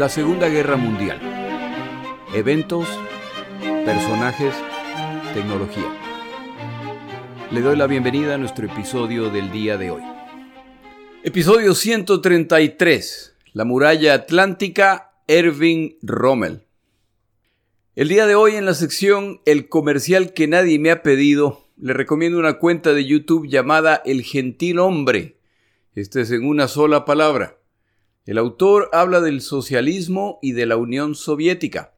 La Segunda Guerra Mundial. Eventos, personajes, tecnología. Le doy la bienvenida a nuestro episodio del día de hoy. Episodio 133. La muralla atlántica, Erwin Rommel. El día de hoy en la sección El comercial que nadie me ha pedido, le recomiendo una cuenta de YouTube llamada El Gentil Hombre. Este es en una sola palabra. El autor habla del socialismo y de la Unión Soviética.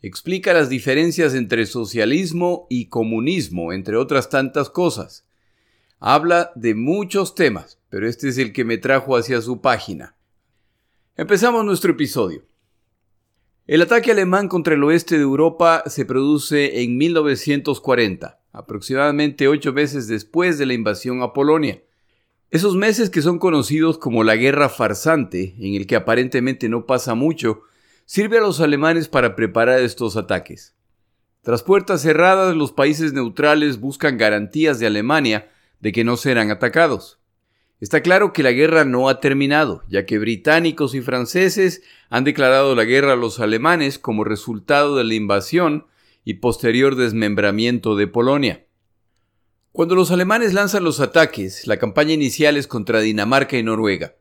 Explica las diferencias entre socialismo y comunismo, entre otras tantas cosas. Habla de muchos temas, pero este es el que me trajo hacia su página. Empezamos nuestro episodio. El ataque alemán contra el oeste de Europa se produce en 1940, aproximadamente ocho meses después de la invasión a Polonia. Esos meses que son conocidos como la Guerra Farsante, en el que aparentemente no pasa mucho, sirve a los alemanes para preparar estos ataques. Tras puertas cerradas, los países neutrales buscan garantías de Alemania de que no serán atacados. Está claro que la guerra no ha terminado, ya que británicos y franceses han declarado la guerra a los alemanes como resultado de la invasión y posterior desmembramiento de Polonia. Cuando los alemanes lanzan los ataques, la campaña inicial es contra Dinamarca y Noruega.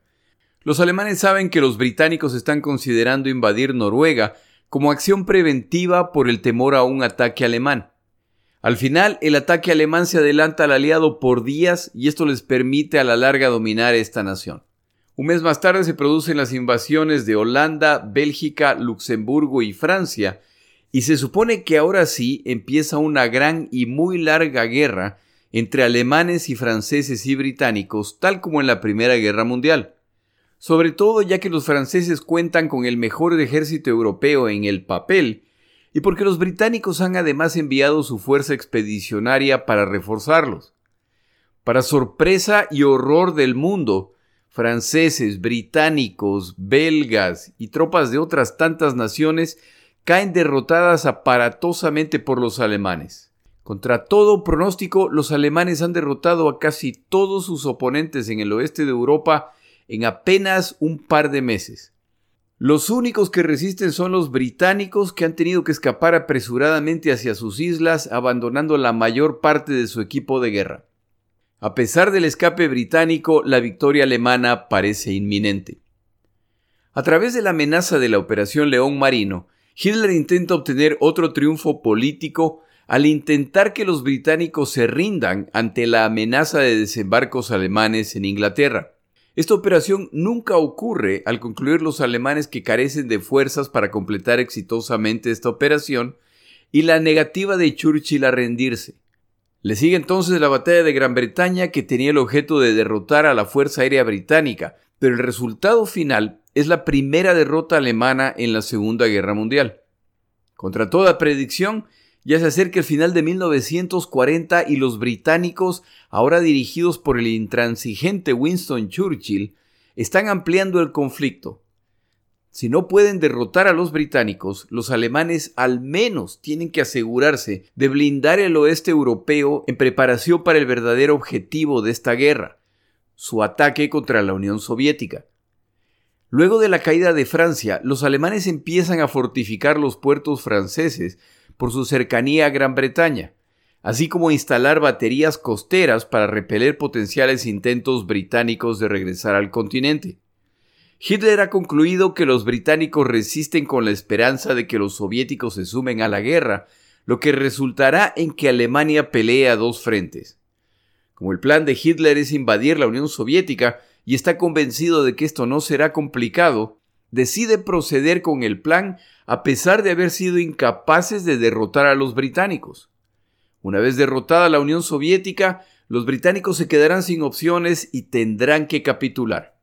Los alemanes saben que los británicos están considerando invadir Noruega como acción preventiva por el temor a un ataque alemán. Al final, el ataque alemán se adelanta al aliado por días y esto les permite a la larga dominar esta nación. Un mes más tarde se producen las invasiones de Holanda, Bélgica, Luxemburgo y Francia, y se supone que ahora sí empieza una gran y muy larga guerra entre alemanes y franceses y británicos, tal como en la Primera Guerra Mundial. Sobre todo ya que los franceses cuentan con el mejor ejército europeo en el papel, y porque los británicos han además enviado su fuerza expedicionaria para reforzarlos. Para sorpresa y horror del mundo, franceses, británicos, belgas y tropas de otras tantas naciones caen derrotadas aparatosamente por los alemanes. Contra todo pronóstico, los alemanes han derrotado a casi todos sus oponentes en el oeste de Europa en apenas un par de meses. Los únicos que resisten son los británicos que han tenido que escapar apresuradamente hacia sus islas, abandonando la mayor parte de su equipo de guerra. A pesar del escape británico, la victoria alemana parece inminente. A través de la amenaza de la Operación León Marino, Hitler intenta obtener otro triunfo político al intentar que los británicos se rindan ante la amenaza de desembarcos alemanes en Inglaterra. Esta operación nunca ocurre al concluir los alemanes que carecen de fuerzas para completar exitosamente esta operación y la negativa de Churchill a rendirse. Le sigue entonces la batalla de Gran Bretaña que tenía el objeto de derrotar a la Fuerza Aérea Británica, pero el resultado final es la primera derrota alemana en la Segunda Guerra Mundial. Contra toda predicción, ya se acerca el final de 1940 y los británicos, ahora dirigidos por el intransigente Winston Churchill, están ampliando el conflicto. Si no pueden derrotar a los británicos, los alemanes al menos tienen que asegurarse de blindar el oeste europeo en preparación para el verdadero objetivo de esta guerra, su ataque contra la Unión Soviética. Luego de la caída de Francia, los alemanes empiezan a fortificar los puertos franceses por su cercanía a Gran Bretaña, así como instalar baterías costeras para repeler potenciales intentos británicos de regresar al continente. Hitler ha concluido que los británicos resisten con la esperanza de que los soviéticos se sumen a la guerra, lo que resultará en que Alemania pelee a dos frentes. Como el plan de Hitler es invadir la Unión Soviética y está convencido de que esto no será complicado, decide proceder con el plan a pesar de haber sido incapaces de derrotar a los británicos. Una vez derrotada la Unión Soviética, los británicos se quedarán sin opciones y tendrán que capitular.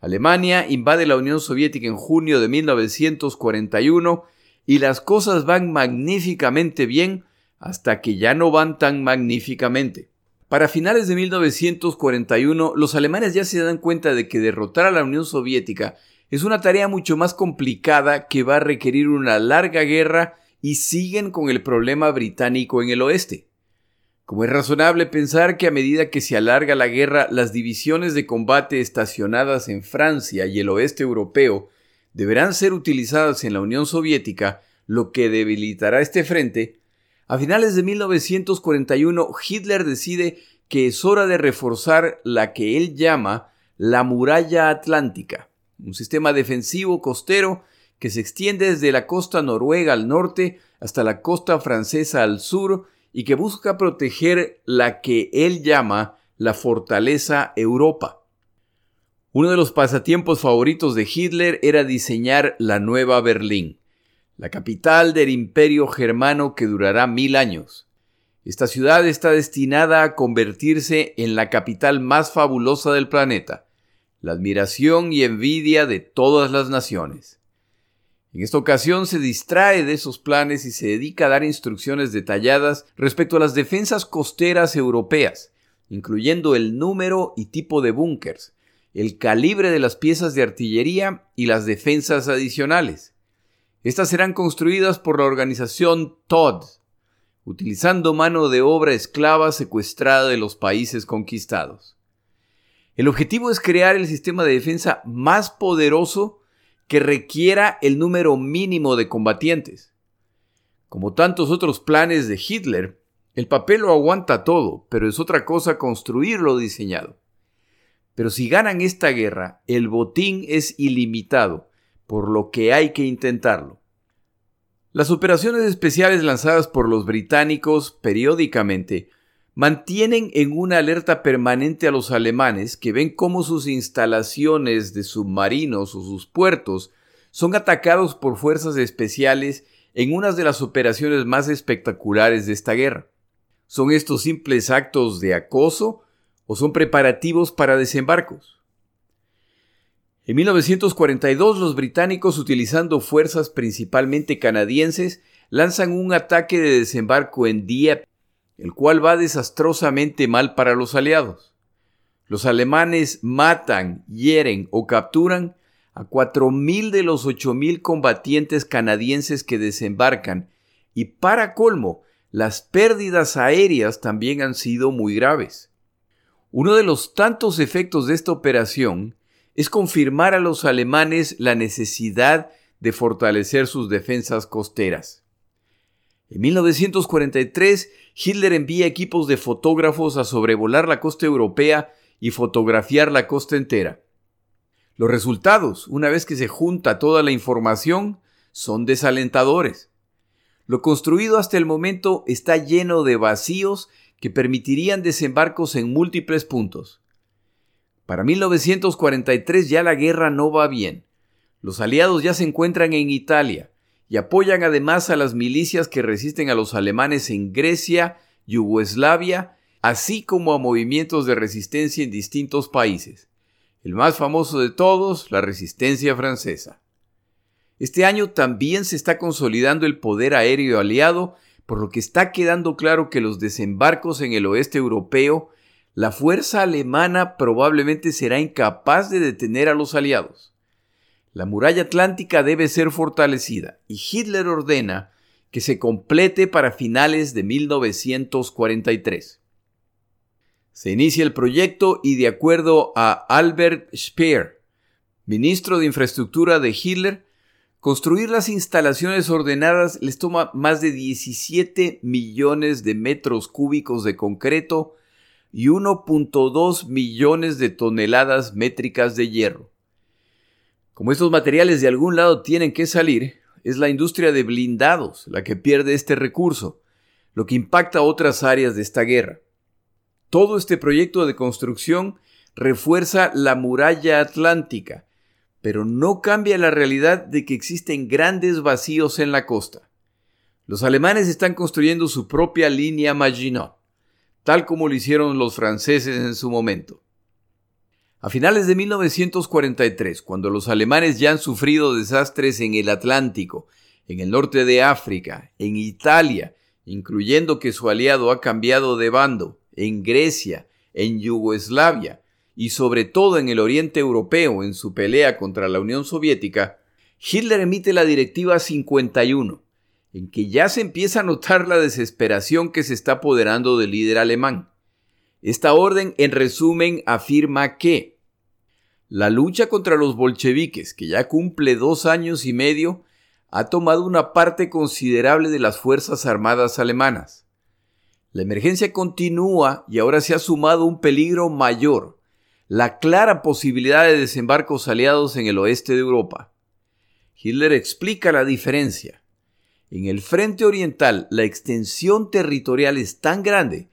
Alemania invade la Unión Soviética en junio de 1941 y las cosas van magníficamente bien hasta que ya no van tan magníficamente. Para finales de 1941, los alemanes ya se dan cuenta de que derrotar a la Unión Soviética es una tarea mucho más complicada que va a requerir una larga guerra y siguen con el problema británico en el oeste. Como es razonable pensar que a medida que se alarga la guerra, las divisiones de combate estacionadas en Francia y el oeste europeo deberán ser utilizadas en la Unión Soviética, lo que debilitará este frente, a finales de 1941 Hitler decide que es hora de reforzar la que él llama la muralla atlántica, un sistema defensivo costero que se extiende desde la costa noruega al norte hasta la costa francesa al sur y que busca proteger la que él llama la fortaleza Europa. Uno de los pasatiempos favoritos de Hitler era diseñar la nueva Berlín, la capital del imperio germano que durará mil años. Esta ciudad está destinada a convertirse en la capital más fabulosa del planeta, la admiración y envidia de todas las naciones. En esta ocasión se distrae de esos planes y se dedica a dar instrucciones detalladas respecto a las defensas costeras europeas, incluyendo el número y tipo de búnkers, el calibre de las piezas de artillería y las defensas adicionales. Estas serán construidas por la organización Todd, utilizando mano de obra esclava secuestrada de los países conquistados. El objetivo es crear el sistema de defensa más poderoso que requiera el número mínimo de combatientes. Como tantos otros planes de Hitler, el papel lo aguanta todo, pero es otra cosa construir lo diseñado. Pero si ganan esta guerra, el botín es ilimitado, por lo que hay que intentarlo. Las operaciones especiales lanzadas por los británicos periódicamente mantienen en una alerta permanente a los alemanes que ven cómo sus instalaciones de submarinos o sus puertos son atacados por fuerzas especiales en una de las operaciones más espectaculares de esta guerra. ¿Son estos simples actos de acoso o son preparativos para desembarcos? En 1942 los británicos, utilizando fuerzas principalmente canadienses, lanzan un ataque de desembarco en Dieppe el cual va desastrosamente mal para los aliados. Los alemanes matan, hieren o capturan a 4.000 de los 8.000 combatientes canadienses que desembarcan y para colmo, las pérdidas aéreas también han sido muy graves. Uno de los tantos efectos de esta operación es confirmar a los alemanes la necesidad de fortalecer sus defensas costeras. En 1943, Hitler envía equipos de fotógrafos a sobrevolar la costa europea y fotografiar la costa entera. Los resultados, una vez que se junta toda la información, son desalentadores. Lo construido hasta el momento está lleno de vacíos que permitirían desembarcos en múltiples puntos. Para 1943 ya la guerra no va bien. Los aliados ya se encuentran en Italia, y apoyan además a las milicias que resisten a los alemanes en Grecia, Yugoslavia, así como a movimientos de resistencia en distintos países. El más famoso de todos, la resistencia francesa. Este año también se está consolidando el poder aéreo aliado, por lo que está quedando claro que los desembarcos en el oeste europeo, la fuerza alemana probablemente será incapaz de detener a los aliados. La muralla atlántica debe ser fortalecida y Hitler ordena que se complete para finales de 1943. Se inicia el proyecto y de acuerdo a Albert Speer, ministro de Infraestructura de Hitler, construir las instalaciones ordenadas les toma más de 17 millones de metros cúbicos de concreto y 1.2 millones de toneladas métricas de hierro. Como estos materiales de algún lado tienen que salir, es la industria de blindados la que pierde este recurso, lo que impacta otras áreas de esta guerra. Todo este proyecto de construcción refuerza la muralla atlántica, pero no cambia la realidad de que existen grandes vacíos en la costa. Los alemanes están construyendo su propia línea Maginot, tal como lo hicieron los franceses en su momento. A finales de 1943, cuando los alemanes ya han sufrido desastres en el Atlántico, en el norte de África, en Italia, incluyendo que su aliado ha cambiado de bando, en Grecia, en Yugoslavia y sobre todo en el oriente europeo en su pelea contra la Unión Soviética, Hitler emite la Directiva 51, en que ya se empieza a notar la desesperación que se está apoderando del líder alemán. Esta orden, en resumen, afirma que La lucha contra los bolcheviques, que ya cumple dos años y medio, ha tomado una parte considerable de las Fuerzas Armadas alemanas. La emergencia continúa y ahora se ha sumado un peligro mayor, la clara posibilidad de desembarcos aliados en el oeste de Europa. Hitler explica la diferencia. En el frente oriental la extensión territorial es tan grande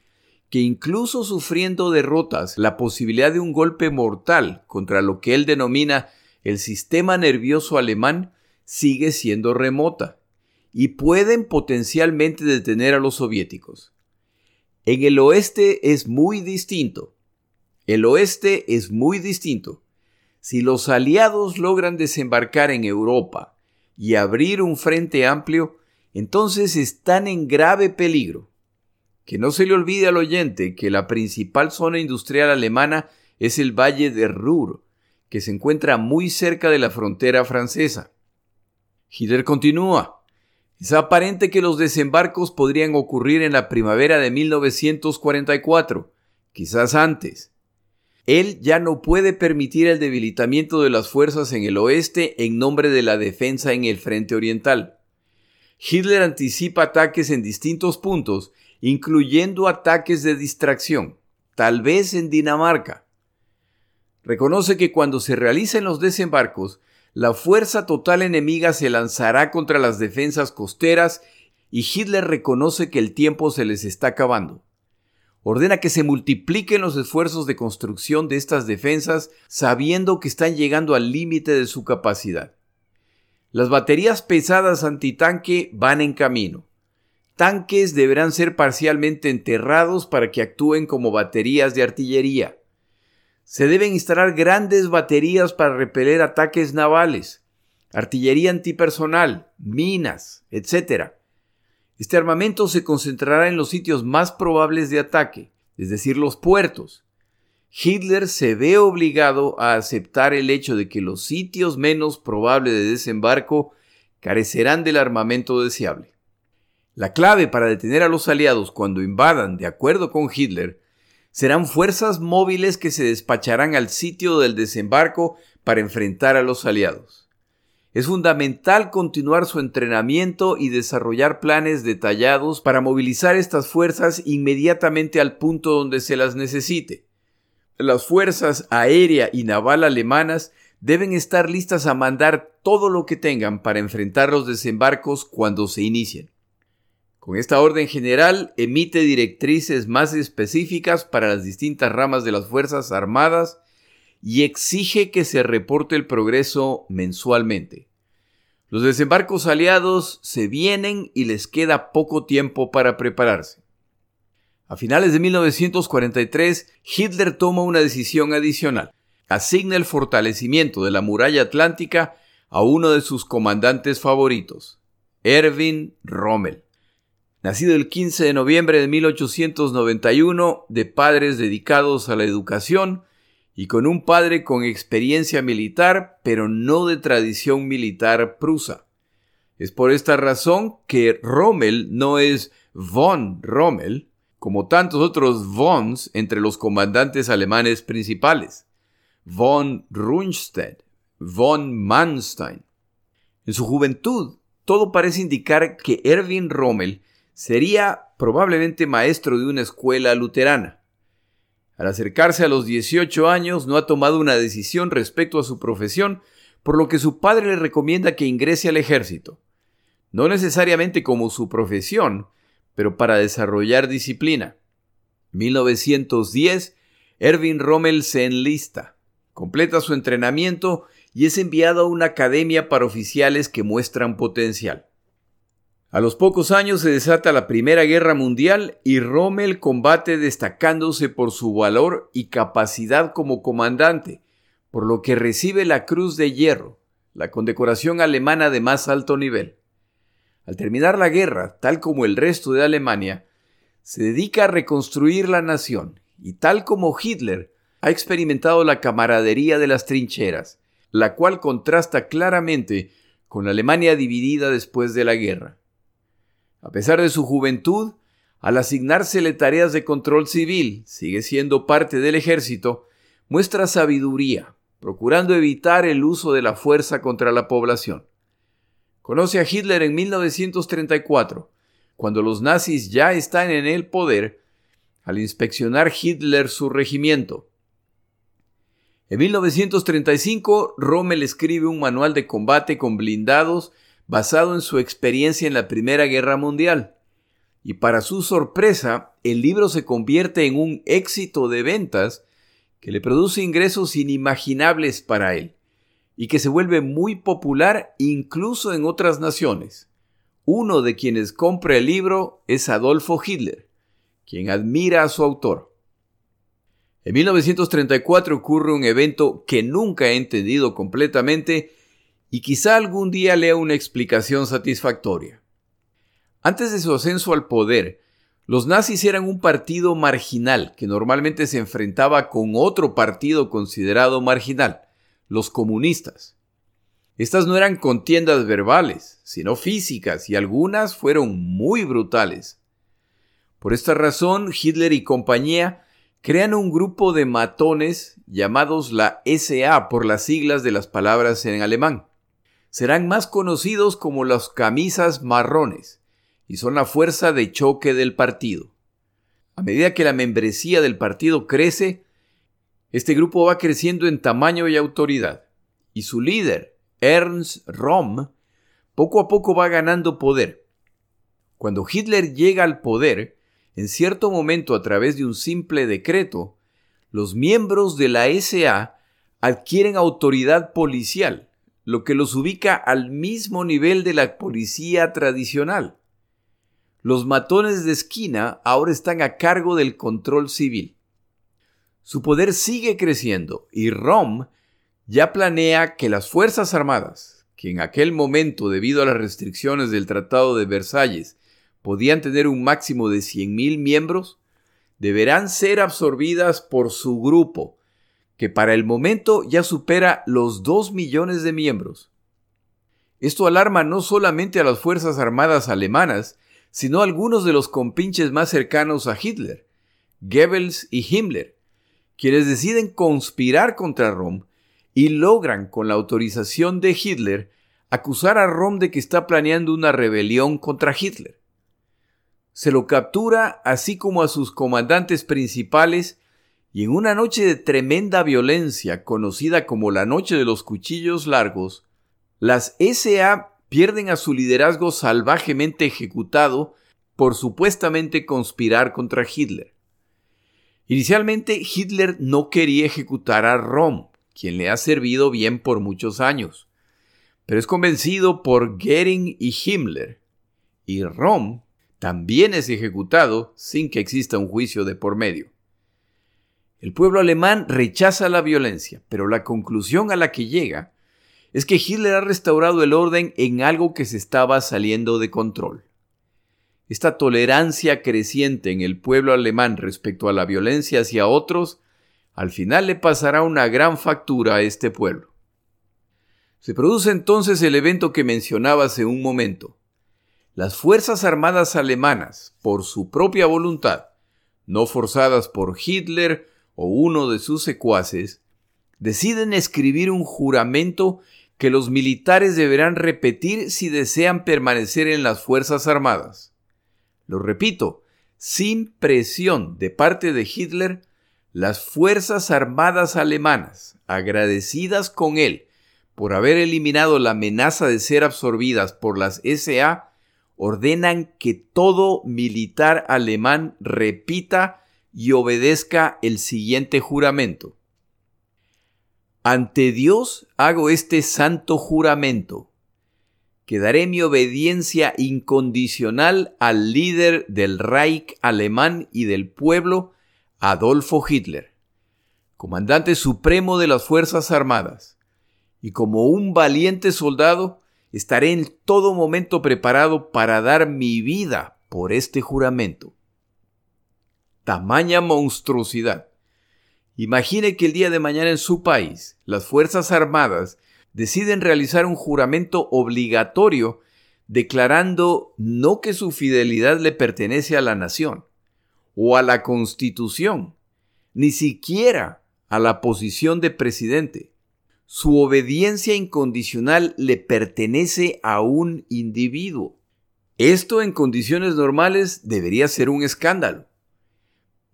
que incluso sufriendo derrotas, la posibilidad de un golpe mortal contra lo que él denomina el sistema nervioso alemán sigue siendo remota y pueden potencialmente detener a los soviéticos. En el oeste es muy distinto. El oeste es muy distinto. Si los aliados logran desembarcar en Europa y abrir un frente amplio, entonces están en grave peligro. Que no se le olvide al oyente que la principal zona industrial alemana es el Valle de Ruhr, que se encuentra muy cerca de la frontera francesa. Hitler continúa. Es aparente que los desembarcos podrían ocurrir en la primavera de 1944, quizás antes. Él ya no puede permitir el debilitamiento de las fuerzas en el oeste en nombre de la defensa en el frente oriental. Hitler anticipa ataques en distintos puntos incluyendo ataques de distracción, tal vez en Dinamarca. Reconoce que cuando se realicen los desembarcos, la fuerza total enemiga se lanzará contra las defensas costeras y Hitler reconoce que el tiempo se les está acabando. Ordena que se multipliquen los esfuerzos de construcción de estas defensas sabiendo que están llegando al límite de su capacidad. Las baterías pesadas antitanque van en camino tanques deberán ser parcialmente enterrados para que actúen como baterías de artillería. Se deben instalar grandes baterías para repeler ataques navales, artillería antipersonal, minas, etc. Este armamento se concentrará en los sitios más probables de ataque, es decir, los puertos. Hitler se ve obligado a aceptar el hecho de que los sitios menos probables de desembarco carecerán del armamento deseable. La clave para detener a los aliados cuando invadan, de acuerdo con Hitler, serán fuerzas móviles que se despacharán al sitio del desembarco para enfrentar a los aliados. Es fundamental continuar su entrenamiento y desarrollar planes detallados para movilizar estas fuerzas inmediatamente al punto donde se las necesite. Las fuerzas aérea y naval alemanas deben estar listas a mandar todo lo que tengan para enfrentar los desembarcos cuando se inicien. Con esta orden general emite directrices más específicas para las distintas ramas de las Fuerzas Armadas y exige que se reporte el progreso mensualmente. Los desembarcos aliados se vienen y les queda poco tiempo para prepararse. A finales de 1943, Hitler toma una decisión adicional. Asigna el fortalecimiento de la muralla atlántica a uno de sus comandantes favoritos, Erwin Rommel. Nacido el 15 de noviembre de 1891 de padres dedicados a la educación y con un padre con experiencia militar, pero no de tradición militar prusa. Es por esta razón que Rommel no es von Rommel, como tantos otros vons entre los comandantes alemanes principales. Von Rundstedt, von Manstein. En su juventud, todo parece indicar que Erwin Rommel sería probablemente maestro de una escuela luterana. Al acercarse a los 18 años no ha tomado una decisión respecto a su profesión, por lo que su padre le recomienda que ingrese al ejército. No necesariamente como su profesión, pero para desarrollar disciplina. 1910, Erwin Rommel se enlista, completa su entrenamiento y es enviado a una academia para oficiales que muestran potencial. A los pocos años se desata la Primera Guerra Mundial y Rommel combate destacándose por su valor y capacidad como comandante, por lo que recibe la Cruz de Hierro, la condecoración alemana de más alto nivel. Al terminar la guerra, tal como el resto de Alemania, se dedica a reconstruir la nación y tal como Hitler ha experimentado la camaradería de las trincheras, la cual contrasta claramente con la Alemania dividida después de la guerra. A pesar de su juventud, al asignársele tareas de control civil, sigue siendo parte del ejército, muestra sabiduría, procurando evitar el uso de la fuerza contra la población. Conoce a Hitler en 1934, cuando los nazis ya están en el poder, al inspeccionar Hitler su regimiento. En 1935, Rommel escribe un manual de combate con blindados basado en su experiencia en la Primera Guerra Mundial. Y para su sorpresa, el libro se convierte en un éxito de ventas que le produce ingresos inimaginables para él y que se vuelve muy popular incluso en otras naciones. Uno de quienes compra el libro es Adolfo Hitler, quien admira a su autor. En 1934 ocurre un evento que nunca he entendido completamente y quizá algún día lea una explicación satisfactoria. Antes de su ascenso al poder, los nazis eran un partido marginal que normalmente se enfrentaba con otro partido considerado marginal, los comunistas. Estas no eran contiendas verbales, sino físicas, y algunas fueron muy brutales. Por esta razón, Hitler y compañía crean un grupo de matones llamados la SA por las siglas de las palabras en alemán. Serán más conocidos como las camisas marrones, y son la fuerza de choque del partido. A medida que la membresía del partido crece, este grupo va creciendo en tamaño y autoridad, y su líder, Ernst Röhm, poco a poco va ganando poder. Cuando Hitler llega al poder, en cierto momento a través de un simple decreto, los miembros de la SA adquieren autoridad policial, lo que los ubica al mismo nivel de la policía tradicional. Los matones de esquina ahora están a cargo del control civil. Su poder sigue creciendo y Rom ya planea que las Fuerzas Armadas, que en aquel momento, debido a las restricciones del Tratado de Versalles, podían tener un máximo de 100.000 miembros, deberán ser absorbidas por su grupo, que para el momento ya supera los 2 millones de miembros. Esto alarma no solamente a las Fuerzas Armadas alemanas, sino a algunos de los compinches más cercanos a Hitler, Goebbels y Himmler, quienes deciden conspirar contra Rom y logran, con la autorización de Hitler, acusar a Rom de que está planeando una rebelión contra Hitler. Se lo captura así como a sus comandantes principales y en una noche de tremenda violencia conocida como la Noche de los Cuchillos Largos, las SA pierden a su liderazgo salvajemente ejecutado por supuestamente conspirar contra Hitler. Inicialmente Hitler no quería ejecutar a Rom, quien le ha servido bien por muchos años, pero es convencido por Goering y Himmler, y Rom también es ejecutado sin que exista un juicio de por medio. El pueblo alemán rechaza la violencia, pero la conclusión a la que llega es que Hitler ha restaurado el orden en algo que se estaba saliendo de control. Esta tolerancia creciente en el pueblo alemán respecto a la violencia hacia otros al final le pasará una gran factura a este pueblo. Se produce entonces el evento que mencionaba hace un momento. Las Fuerzas Armadas alemanas, por su propia voluntad, no forzadas por Hitler o uno de sus secuaces, deciden escribir un juramento que los militares deberán repetir si desean permanecer en las Fuerzas Armadas. Lo repito, sin presión de parte de Hitler, las Fuerzas Armadas alemanas, agradecidas con él por haber eliminado la amenaza de ser absorbidas por las SA, ordenan que todo militar alemán repita y obedezca el siguiente juramento. Ante Dios hago este santo juramento, que daré mi obediencia incondicional al líder del Reich alemán y del pueblo, Adolfo Hitler, comandante supremo de las Fuerzas Armadas, y como un valiente soldado estaré en todo momento preparado para dar mi vida por este juramento. Tamaña monstruosidad. Imagine que el día de mañana en su país las Fuerzas Armadas deciden realizar un juramento obligatorio declarando no que su fidelidad le pertenece a la nación, o a la constitución, ni siquiera a la posición de presidente, su obediencia incondicional le pertenece a un individuo. Esto en condiciones normales debería ser un escándalo.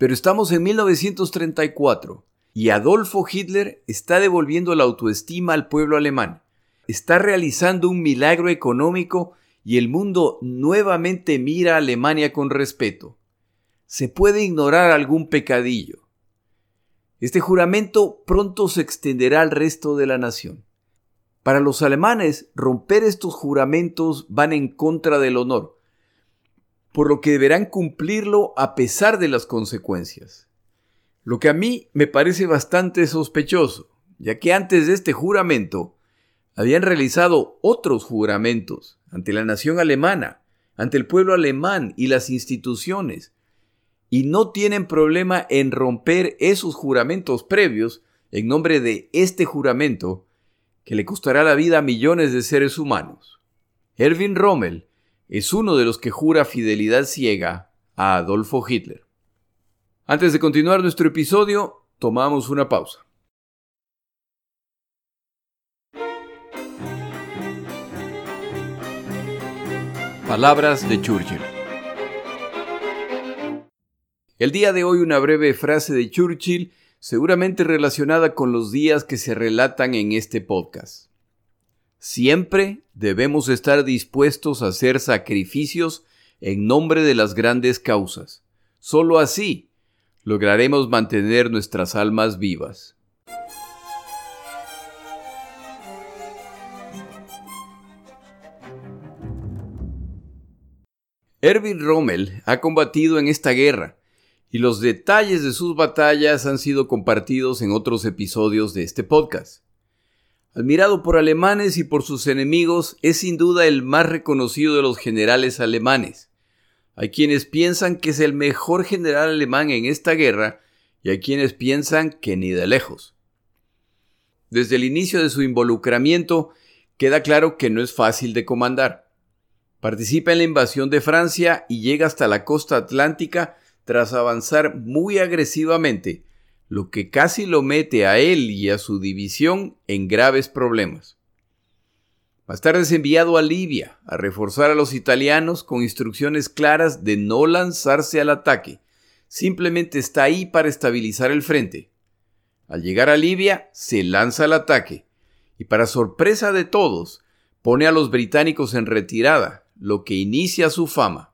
Pero estamos en 1934 y Adolfo Hitler está devolviendo la autoestima al pueblo alemán. Está realizando un milagro económico y el mundo nuevamente mira a Alemania con respeto. Se puede ignorar algún pecadillo. Este juramento pronto se extenderá al resto de la nación. Para los alemanes, romper estos juramentos van en contra del honor, por lo que deberán cumplirlo a pesar de las consecuencias. Lo que a mí me parece bastante sospechoso, ya que antes de este juramento habían realizado otros juramentos ante la nación alemana, ante el pueblo alemán y las instituciones, y no tienen problema en romper esos juramentos previos en nombre de este juramento que le costará la vida a millones de seres humanos. Erwin Rommel es uno de los que jura fidelidad ciega a Adolfo Hitler. Antes de continuar nuestro episodio, tomamos una pausa. Palabras de Churchill. El día de hoy una breve frase de Churchill, seguramente relacionada con los días que se relatan en este podcast. Siempre debemos estar dispuestos a hacer sacrificios en nombre de las grandes causas. Solo así lograremos mantener nuestras almas vivas. Erwin Rommel ha combatido en esta guerra y los detalles de sus batallas han sido compartidos en otros episodios de este podcast. Admirado por alemanes y por sus enemigos, es sin duda el más reconocido de los generales alemanes. Hay quienes piensan que es el mejor general alemán en esta guerra y hay quienes piensan que ni de lejos. Desde el inicio de su involucramiento queda claro que no es fácil de comandar. Participa en la invasión de Francia y llega hasta la costa atlántica tras avanzar muy agresivamente lo que casi lo mete a él y a su división en graves problemas. Más tarde es enviado a Libia a reforzar a los italianos con instrucciones claras de no lanzarse al ataque, simplemente está ahí para estabilizar el frente. Al llegar a Libia, se lanza al ataque, y para sorpresa de todos, pone a los británicos en retirada, lo que inicia su fama.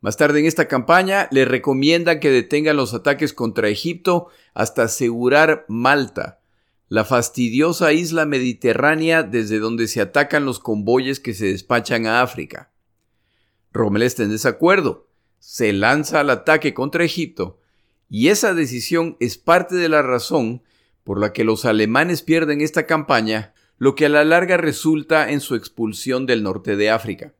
Más tarde en esta campaña le recomienda que detengan los ataques contra Egipto hasta asegurar Malta, la fastidiosa isla mediterránea desde donde se atacan los convoyes que se despachan a África. Rommel está en desacuerdo, se lanza al ataque contra Egipto, y esa decisión es parte de la razón por la que los alemanes pierden esta campaña, lo que a la larga resulta en su expulsión del norte de África.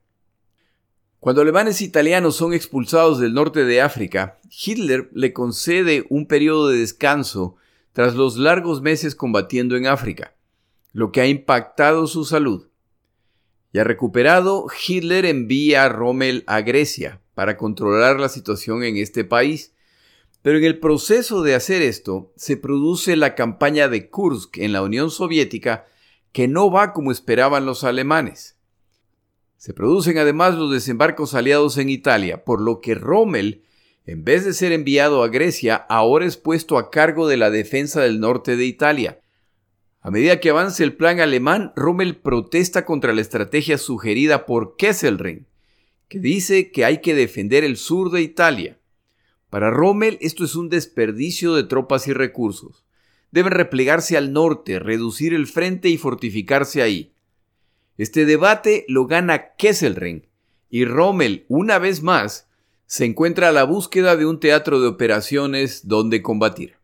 Cuando alemanes e italianos son expulsados del norte de África, Hitler le concede un periodo de descanso tras los largos meses combatiendo en África, lo que ha impactado su salud. Ya recuperado, Hitler envía a Rommel a Grecia para controlar la situación en este país, pero en el proceso de hacer esto se produce la campaña de Kursk en la Unión Soviética que no va como esperaban los alemanes. Se producen además los desembarcos aliados en Italia, por lo que Rommel, en vez de ser enviado a Grecia, ahora es puesto a cargo de la defensa del norte de Italia. A medida que avanza el plan alemán, Rommel protesta contra la estrategia sugerida por Kesselring, que dice que hay que defender el sur de Italia. Para Rommel esto es un desperdicio de tropas y recursos. Deben replegarse al norte, reducir el frente y fortificarse ahí. Este debate lo gana Kesselring y Rommel, una vez más, se encuentra a la búsqueda de un teatro de operaciones donde combatir.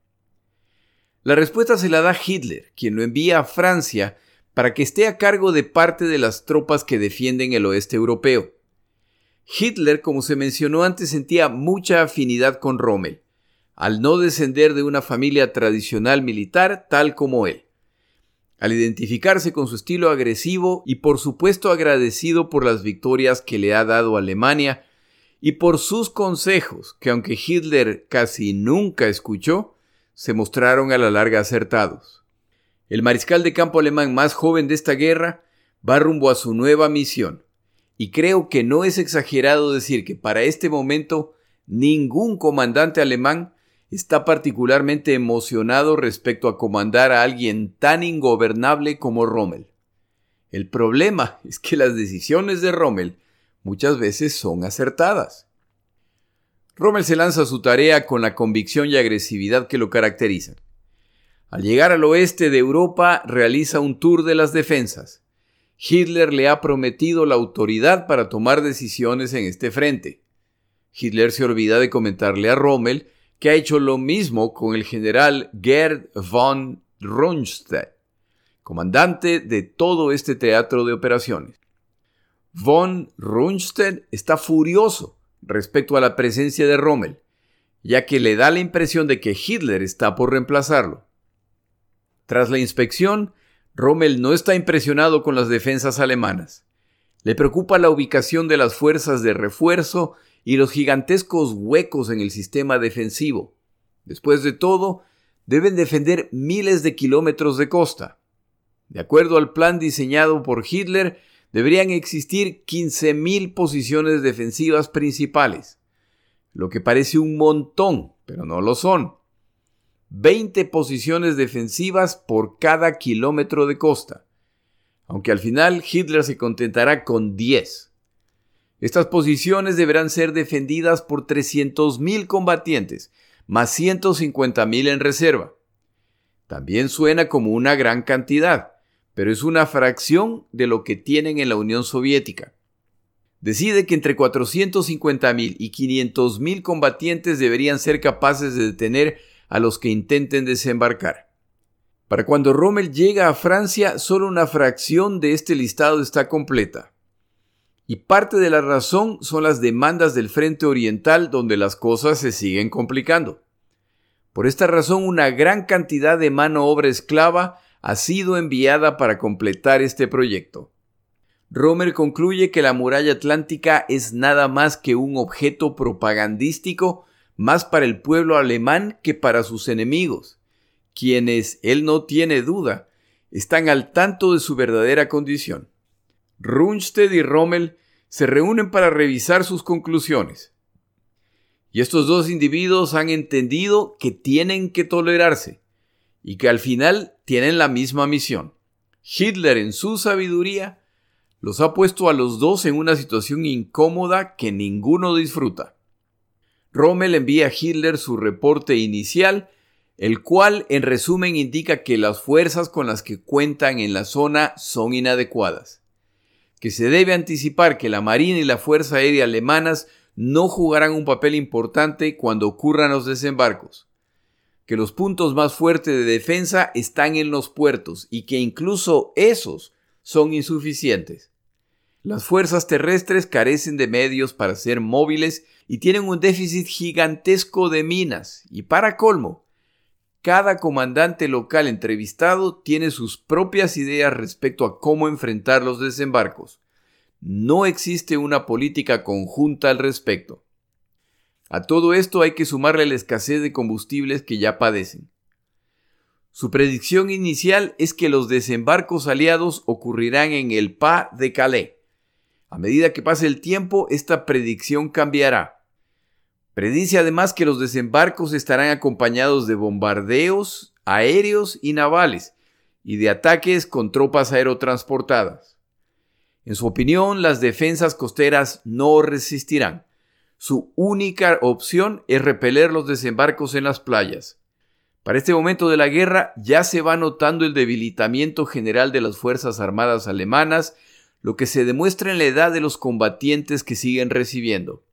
La respuesta se la da Hitler, quien lo envía a Francia para que esté a cargo de parte de las tropas que defienden el oeste europeo. Hitler, como se mencionó antes, sentía mucha afinidad con Rommel, al no descender de una familia tradicional militar tal como él al identificarse con su estilo agresivo y por supuesto agradecido por las victorias que le ha dado Alemania y por sus consejos que aunque Hitler casi nunca escuchó, se mostraron a la larga acertados. El mariscal de campo alemán más joven de esta guerra va rumbo a su nueva misión, y creo que no es exagerado decir que para este momento ningún comandante alemán está particularmente emocionado respecto a comandar a alguien tan ingobernable como Rommel. El problema es que las decisiones de Rommel muchas veces son acertadas. Rommel se lanza a su tarea con la convicción y agresividad que lo caracterizan. Al llegar al oeste de Europa realiza un tour de las defensas. Hitler le ha prometido la autoridad para tomar decisiones en este frente. Hitler se olvida de comentarle a Rommel que ha hecho lo mismo con el general Gerd von Rundstedt, comandante de todo este teatro de operaciones. Von Rundstedt está furioso respecto a la presencia de Rommel, ya que le da la impresión de que Hitler está por reemplazarlo. Tras la inspección, Rommel no está impresionado con las defensas alemanas. Le preocupa la ubicación de las fuerzas de refuerzo y los gigantescos huecos en el sistema defensivo. Después de todo, deben defender miles de kilómetros de costa. De acuerdo al plan diseñado por Hitler, deberían existir 15.000 posiciones defensivas principales, lo que parece un montón, pero no lo son. 20 posiciones defensivas por cada kilómetro de costa, aunque al final Hitler se contentará con 10. Estas posiciones deberán ser defendidas por 300.000 combatientes, más 150.000 en reserva. También suena como una gran cantidad, pero es una fracción de lo que tienen en la Unión Soviética. Decide que entre 450.000 y 500.000 combatientes deberían ser capaces de detener a los que intenten desembarcar. Para cuando Rommel llega a Francia, solo una fracción de este listado está completa. Y parte de la razón son las demandas del Frente Oriental donde las cosas se siguen complicando. Por esta razón, una gran cantidad de mano obra esclava ha sido enviada para completar este proyecto. Romer concluye que la muralla atlántica es nada más que un objeto propagandístico más para el pueblo alemán que para sus enemigos, quienes, él no tiene duda, están al tanto de su verdadera condición. Rundstedt y Rommel se reúnen para revisar sus conclusiones. Y estos dos individuos han entendido que tienen que tolerarse y que al final tienen la misma misión. Hitler en su sabiduría los ha puesto a los dos en una situación incómoda que ninguno disfruta. Rommel envía a Hitler su reporte inicial, el cual en resumen indica que las fuerzas con las que cuentan en la zona son inadecuadas que se debe anticipar que la Marina y la Fuerza Aérea alemanas no jugarán un papel importante cuando ocurran los desembarcos, que los puntos más fuertes de defensa están en los puertos y que incluso esos son insuficientes. Las fuerzas terrestres carecen de medios para ser móviles y tienen un déficit gigantesco de minas, y para colmo, cada comandante local entrevistado tiene sus propias ideas respecto a cómo enfrentar los desembarcos. No existe una política conjunta al respecto. A todo esto hay que sumarle la escasez de combustibles que ya padecen. Su predicción inicial es que los desembarcos aliados ocurrirán en el PA de Calais. A medida que pase el tiempo, esta predicción cambiará. Predice además que los desembarcos estarán acompañados de bombardeos aéreos y navales y de ataques con tropas aerotransportadas. En su opinión, las defensas costeras no resistirán. Su única opción es repeler los desembarcos en las playas. Para este momento de la guerra ya se va notando el debilitamiento general de las Fuerzas Armadas alemanas, lo que se demuestra en la edad de los combatientes que siguen recibiendo.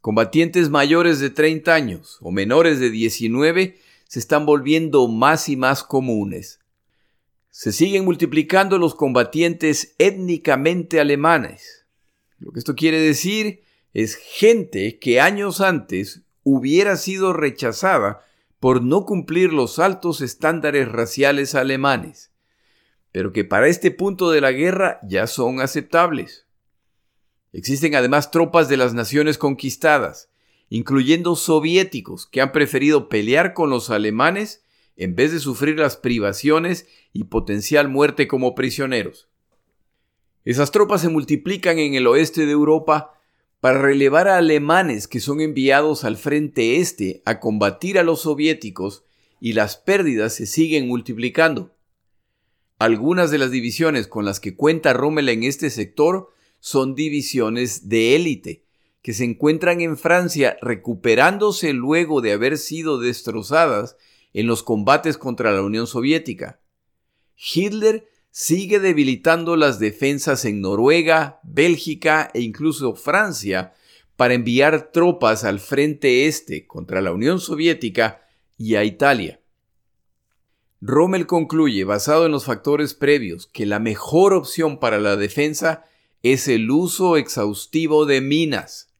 Combatientes mayores de 30 años o menores de 19 se están volviendo más y más comunes. Se siguen multiplicando los combatientes étnicamente alemanes. Lo que esto quiere decir es gente que años antes hubiera sido rechazada por no cumplir los altos estándares raciales alemanes, pero que para este punto de la guerra ya son aceptables. Existen además tropas de las naciones conquistadas, incluyendo soviéticos, que han preferido pelear con los alemanes en vez de sufrir las privaciones y potencial muerte como prisioneros. Esas tropas se multiplican en el oeste de Europa para relevar a alemanes que son enviados al frente este a combatir a los soviéticos y las pérdidas se siguen multiplicando. Algunas de las divisiones con las que cuenta Rommel en este sector son divisiones de élite, que se encuentran en Francia recuperándose luego de haber sido destrozadas en los combates contra la Unión Soviética. Hitler sigue debilitando las defensas en Noruega, Bélgica e incluso Francia para enviar tropas al frente este contra la Unión Soviética y a Italia. Rommel concluye, basado en los factores previos, que la mejor opción para la defensa es el uso exhaustivo de minas.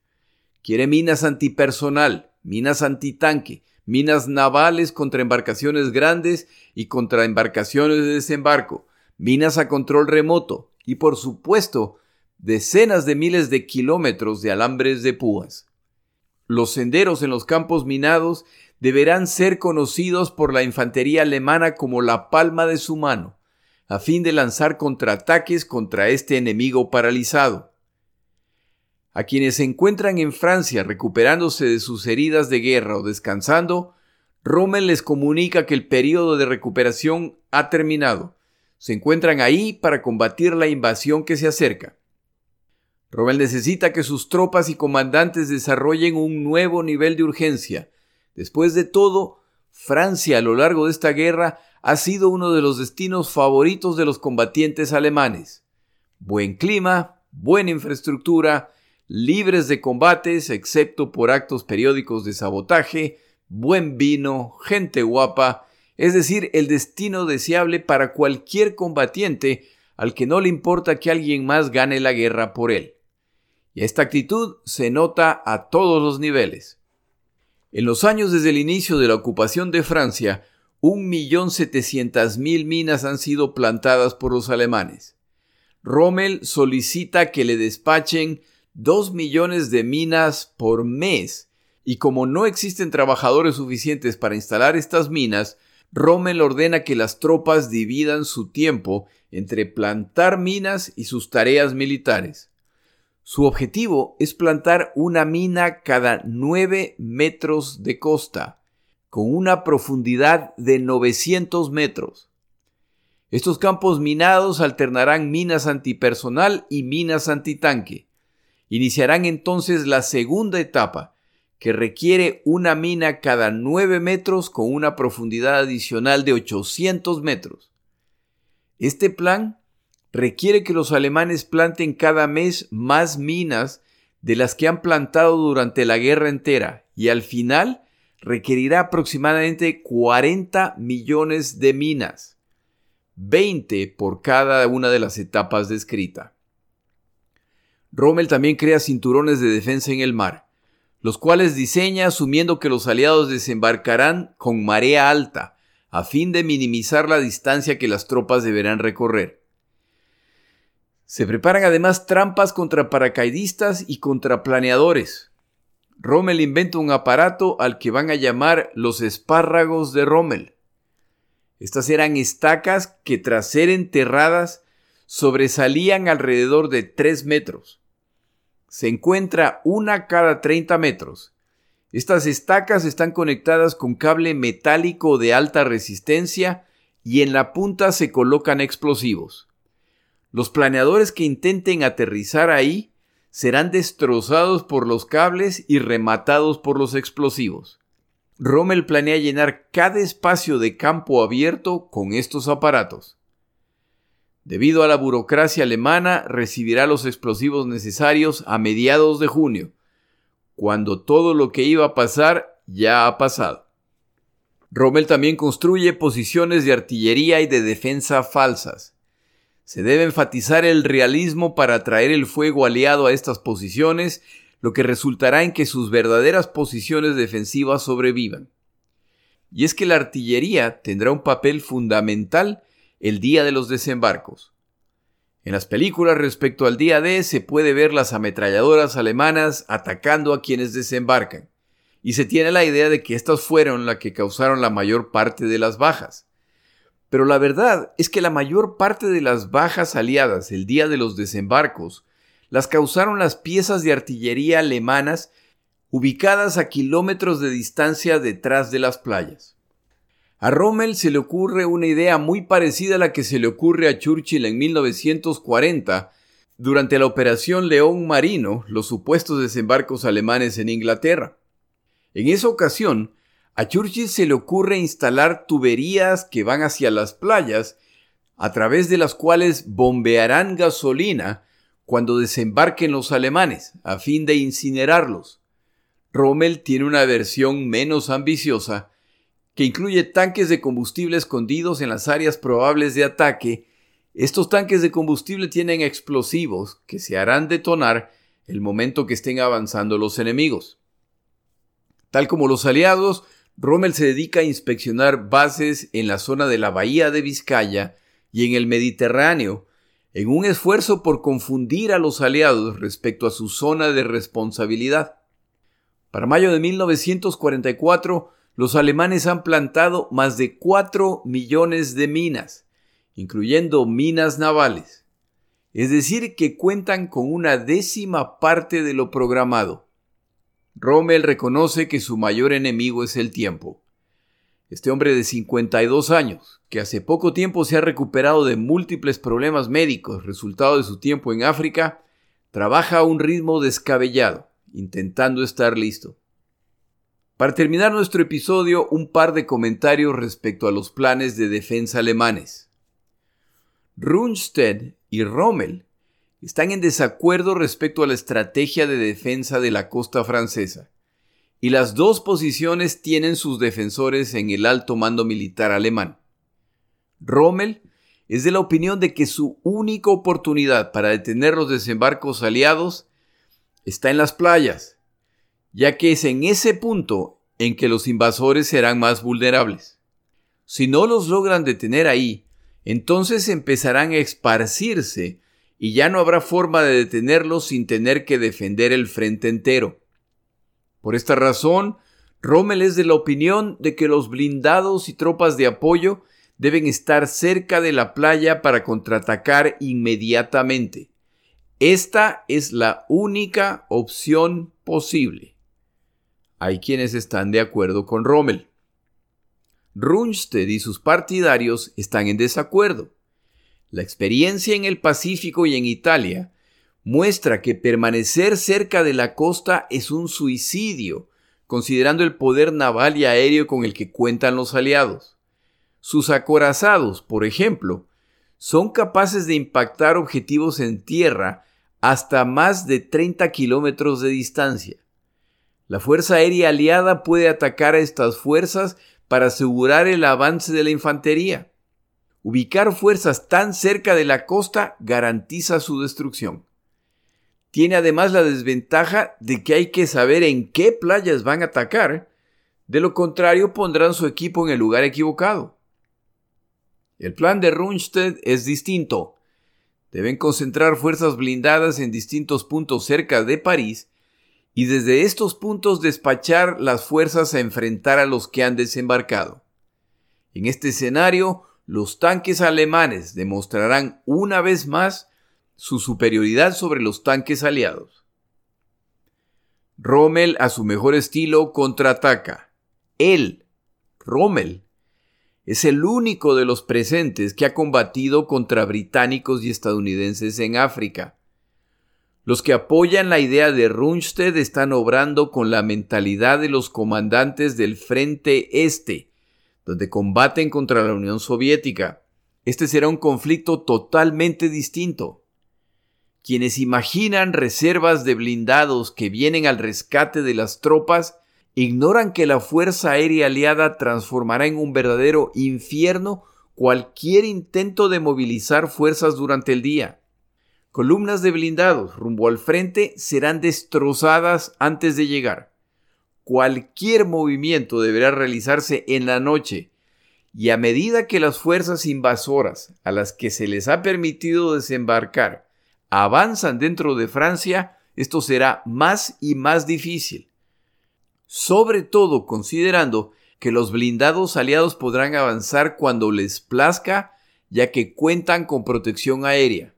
Quiere minas antipersonal, minas antitanque, minas navales contra embarcaciones grandes y contra embarcaciones de desembarco, minas a control remoto y por supuesto decenas de miles de kilómetros de alambres de púas. Los senderos en los campos minados deberán ser conocidos por la infantería alemana como la palma de su mano, a fin de lanzar contraataques contra este enemigo paralizado. A quienes se encuentran en Francia recuperándose de sus heridas de guerra o descansando, Rommel les comunica que el periodo de recuperación ha terminado se encuentran ahí para combatir la invasión que se acerca. Rommel necesita que sus tropas y comandantes desarrollen un nuevo nivel de urgencia. Después de todo, Francia a lo largo de esta guerra ha sido uno de los destinos favoritos de los combatientes alemanes. Buen clima, buena infraestructura, libres de combates excepto por actos periódicos de sabotaje, buen vino, gente guapa es decir, el destino deseable para cualquier combatiente al que no le importa que alguien más gane la guerra por él. Y esta actitud se nota a todos los niveles. En los años desde el inicio de la ocupación de Francia, 1.700.000 minas han sido plantadas por los alemanes. Rommel solicita que le despachen 2 millones de minas por mes, y como no existen trabajadores suficientes para instalar estas minas, Rommel ordena que las tropas dividan su tiempo entre plantar minas y sus tareas militares. Su objetivo es plantar una mina cada 9 metros de costa, con una profundidad de 900 metros. Estos campos minados alternarán minas antipersonal y minas antitanque. Iniciarán entonces la segunda etapa, que requiere una mina cada 9 metros con una profundidad adicional de 800 metros. Este plan requiere que los alemanes planten cada mes más minas de las que han plantado durante la guerra entera y al final requerirá aproximadamente 40 millones de minas, 20 por cada una de las etapas descritas. Rommel también crea cinturones de defensa en el mar los cuales diseña asumiendo que los aliados desembarcarán con marea alta, a fin de minimizar la distancia que las tropas deberán recorrer. Se preparan además trampas contra paracaidistas y contra planeadores. Rommel inventa un aparato al que van a llamar los espárragos de Rommel. Estas eran estacas que tras ser enterradas sobresalían alrededor de 3 metros se encuentra una cada 30 metros. Estas estacas están conectadas con cable metálico de alta resistencia y en la punta se colocan explosivos. Los planeadores que intenten aterrizar ahí serán destrozados por los cables y rematados por los explosivos. Rommel planea llenar cada espacio de campo abierto con estos aparatos. Debido a la burocracia alemana, recibirá los explosivos necesarios a mediados de junio, cuando todo lo que iba a pasar ya ha pasado. Rommel también construye posiciones de artillería y de defensa falsas. Se debe enfatizar el realismo para atraer el fuego aliado a estas posiciones, lo que resultará en que sus verdaderas posiciones defensivas sobrevivan. Y es que la artillería tendrá un papel fundamental el día de los desembarcos. En las películas respecto al día D se puede ver las ametralladoras alemanas atacando a quienes desembarcan, y se tiene la idea de que estas fueron las que causaron la mayor parte de las bajas. Pero la verdad es que la mayor parte de las bajas aliadas el día de los desembarcos las causaron las piezas de artillería alemanas ubicadas a kilómetros de distancia detrás de las playas. A Rommel se le ocurre una idea muy parecida a la que se le ocurre a Churchill en 1940 durante la Operación León Marino, los supuestos desembarcos alemanes en Inglaterra. En esa ocasión, a Churchill se le ocurre instalar tuberías que van hacia las playas, a través de las cuales bombearán gasolina cuando desembarquen los alemanes, a fin de incinerarlos. Rommel tiene una versión menos ambiciosa, que incluye tanques de combustible escondidos en las áreas probables de ataque. Estos tanques de combustible tienen explosivos que se harán detonar el momento que estén avanzando los enemigos. Tal como los aliados, Rommel se dedica a inspeccionar bases en la zona de la bahía de Vizcaya y en el Mediterráneo, en un esfuerzo por confundir a los aliados respecto a su zona de responsabilidad. Para mayo de 1944, los alemanes han plantado más de 4 millones de minas, incluyendo minas navales. Es decir, que cuentan con una décima parte de lo programado. Rommel reconoce que su mayor enemigo es el tiempo. Este hombre de 52 años, que hace poco tiempo se ha recuperado de múltiples problemas médicos resultado de su tiempo en África, trabaja a un ritmo descabellado, intentando estar listo. Para terminar nuestro episodio, un par de comentarios respecto a los planes de defensa alemanes. Rundstedt y Rommel están en desacuerdo respecto a la estrategia de defensa de la costa francesa, y las dos posiciones tienen sus defensores en el alto mando militar alemán. Rommel es de la opinión de que su única oportunidad para detener los desembarcos aliados está en las playas, ya que es en ese punto en que los invasores serán más vulnerables. Si no los logran detener ahí, entonces empezarán a esparcirse y ya no habrá forma de detenerlos sin tener que defender el frente entero. Por esta razón, Rommel es de la opinión de que los blindados y tropas de apoyo deben estar cerca de la playa para contraatacar inmediatamente. Esta es la única opción posible. Hay quienes están de acuerdo con Rommel. Rundstedt y sus partidarios están en desacuerdo. La experiencia en el Pacífico y en Italia muestra que permanecer cerca de la costa es un suicidio, considerando el poder naval y aéreo con el que cuentan los aliados. Sus acorazados, por ejemplo, son capaces de impactar objetivos en tierra hasta más de 30 kilómetros de distancia. La Fuerza Aérea Aliada puede atacar a estas fuerzas para asegurar el avance de la infantería. Ubicar fuerzas tan cerca de la costa garantiza su destrucción. Tiene además la desventaja de que hay que saber en qué playas van a atacar, de lo contrario pondrán su equipo en el lugar equivocado. El plan de Rundstedt es distinto. Deben concentrar fuerzas blindadas en distintos puntos cerca de París y desde estos puntos despachar las fuerzas a enfrentar a los que han desembarcado. En este escenario, los tanques alemanes demostrarán una vez más su superioridad sobre los tanques aliados. Rommel a su mejor estilo contraataca. Él, Rommel, es el único de los presentes que ha combatido contra británicos y estadounidenses en África. Los que apoyan la idea de Rundstedt están obrando con la mentalidad de los comandantes del Frente Este, donde combaten contra la Unión Soviética. Este será un conflicto totalmente distinto. Quienes imaginan reservas de blindados que vienen al rescate de las tropas ignoran que la Fuerza Aérea Aliada transformará en un verdadero infierno cualquier intento de movilizar fuerzas durante el día. Columnas de blindados rumbo al frente serán destrozadas antes de llegar cualquier movimiento deberá realizarse en la noche, y a medida que las fuerzas invasoras a las que se les ha permitido desembarcar avanzan dentro de Francia, esto será más y más difícil. sobre todo considerando que los blindados aliados podrán avanzar cuando les plazca, ya que cuentan con protección aérea.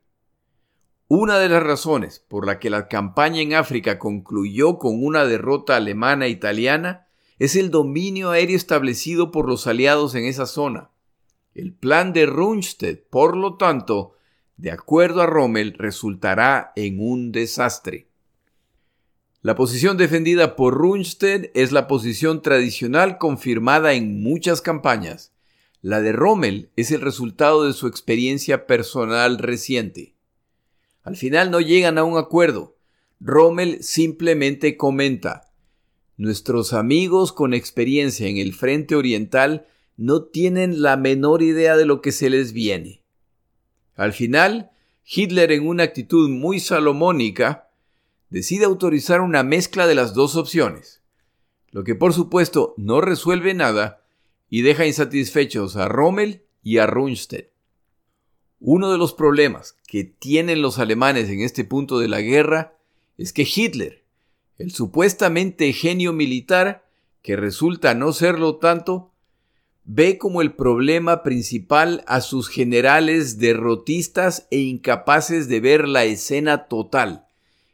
Una de las razones por la que la campaña en África concluyó con una derrota alemana e italiana es el dominio aéreo establecido por los aliados en esa zona. El plan de Rundstedt, por lo tanto, de acuerdo a Rommel, resultará en un desastre. La posición defendida por Rundstedt es la posición tradicional confirmada en muchas campañas. La de Rommel es el resultado de su experiencia personal reciente. Al final no llegan a un acuerdo. Rommel simplemente comenta, Nuestros amigos con experiencia en el frente oriental no tienen la menor idea de lo que se les viene. Al final, Hitler en una actitud muy salomónica, decide autorizar una mezcla de las dos opciones, lo que por supuesto no resuelve nada y deja insatisfechos a Rommel y a Rundstedt. Uno de los problemas que tienen los alemanes en este punto de la guerra es que Hitler, el supuestamente genio militar, que resulta no serlo tanto, ve como el problema principal a sus generales derrotistas e incapaces de ver la escena total,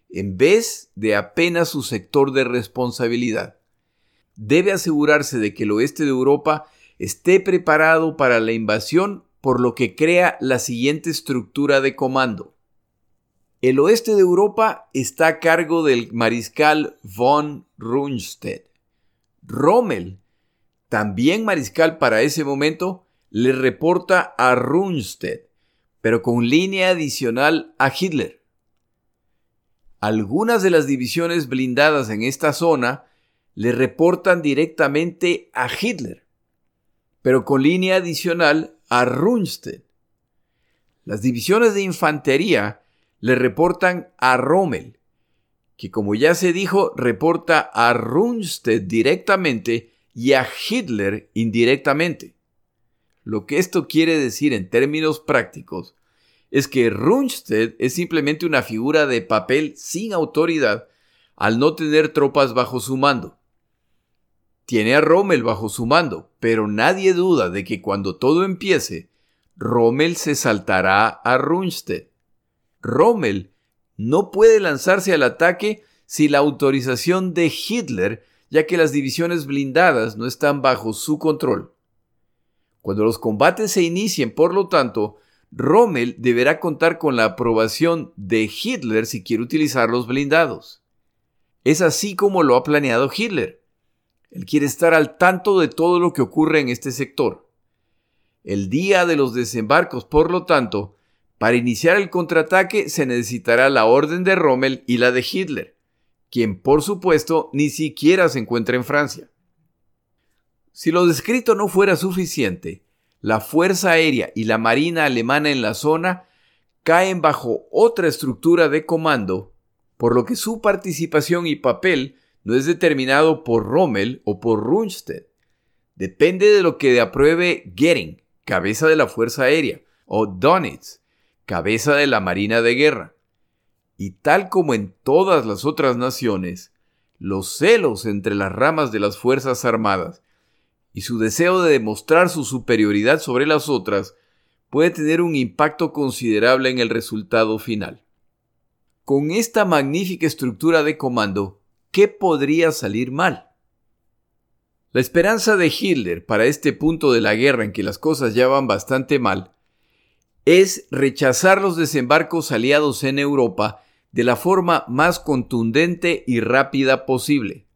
en vez de apenas su sector de responsabilidad. Debe asegurarse de que el oeste de Europa esté preparado para la invasión por lo que crea la siguiente estructura de comando. El oeste de Europa está a cargo del mariscal von Rundstedt. Rommel, también mariscal para ese momento, le reporta a Rundstedt, pero con línea adicional a Hitler. Algunas de las divisiones blindadas en esta zona le reportan directamente a Hitler, pero con línea adicional a Rundstedt. Las divisiones de infantería le reportan a Rommel, que como ya se dijo, reporta a Rundstedt directamente y a Hitler indirectamente. Lo que esto quiere decir en términos prácticos es que Rundstedt es simplemente una figura de papel sin autoridad al no tener tropas bajo su mando. Tiene a Rommel bajo su mando, pero nadie duda de que cuando todo empiece, Rommel se saltará a Rundstedt. Rommel no puede lanzarse al ataque sin la autorización de Hitler, ya que las divisiones blindadas no están bajo su control. Cuando los combates se inicien, por lo tanto, Rommel deberá contar con la aprobación de Hitler si quiere utilizar los blindados. Es así como lo ha planeado Hitler. Él quiere estar al tanto de todo lo que ocurre en este sector. El día de los desembarcos, por lo tanto, para iniciar el contraataque se necesitará la orden de Rommel y la de Hitler, quien por supuesto ni siquiera se encuentra en Francia. Si lo descrito no fuera suficiente, la Fuerza Aérea y la Marina Alemana en la zona caen bajo otra estructura de comando, por lo que su participación y papel no es determinado por Rommel o por Rundstedt. Depende de lo que apruebe Goering, cabeza de la Fuerza Aérea, o Donitz, cabeza de la Marina de Guerra. Y tal como en todas las otras naciones, los celos entre las ramas de las Fuerzas Armadas y su deseo de demostrar su superioridad sobre las otras puede tener un impacto considerable en el resultado final. Con esta magnífica estructura de comando, ¿qué podría salir mal? La esperanza de Hitler para este punto de la guerra en que las cosas ya van bastante mal es rechazar los desembarcos aliados en Europa de la forma más contundente y rápida posible.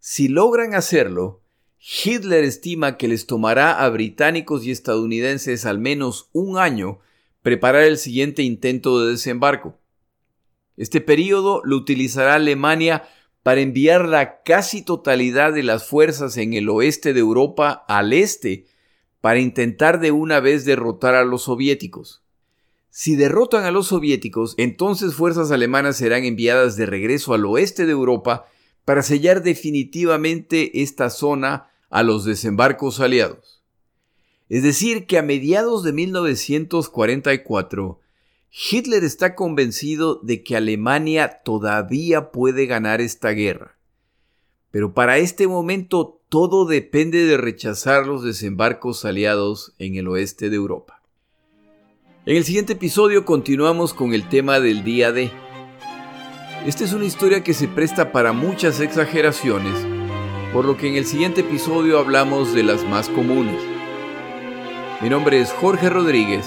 Si logran hacerlo, Hitler estima que les tomará a británicos y estadounidenses al menos un año preparar el siguiente intento de desembarco. Este periodo lo utilizará Alemania para enviar la casi totalidad de las fuerzas en el oeste de Europa al este para intentar de una vez derrotar a los soviéticos. Si derrotan a los soviéticos, entonces fuerzas alemanas serán enviadas de regreso al oeste de Europa para sellar definitivamente esta zona a los desembarcos aliados. Es decir, que a mediados de 1944, Hitler está convencido de que Alemania todavía puede ganar esta guerra. Pero para este momento todo depende de rechazar los desembarcos aliados en el oeste de Europa. En el siguiente episodio continuamos con el tema del día D. Esta es una historia que se presta para muchas exageraciones, por lo que en el siguiente episodio hablamos de las más comunes. Mi nombre es Jorge Rodríguez.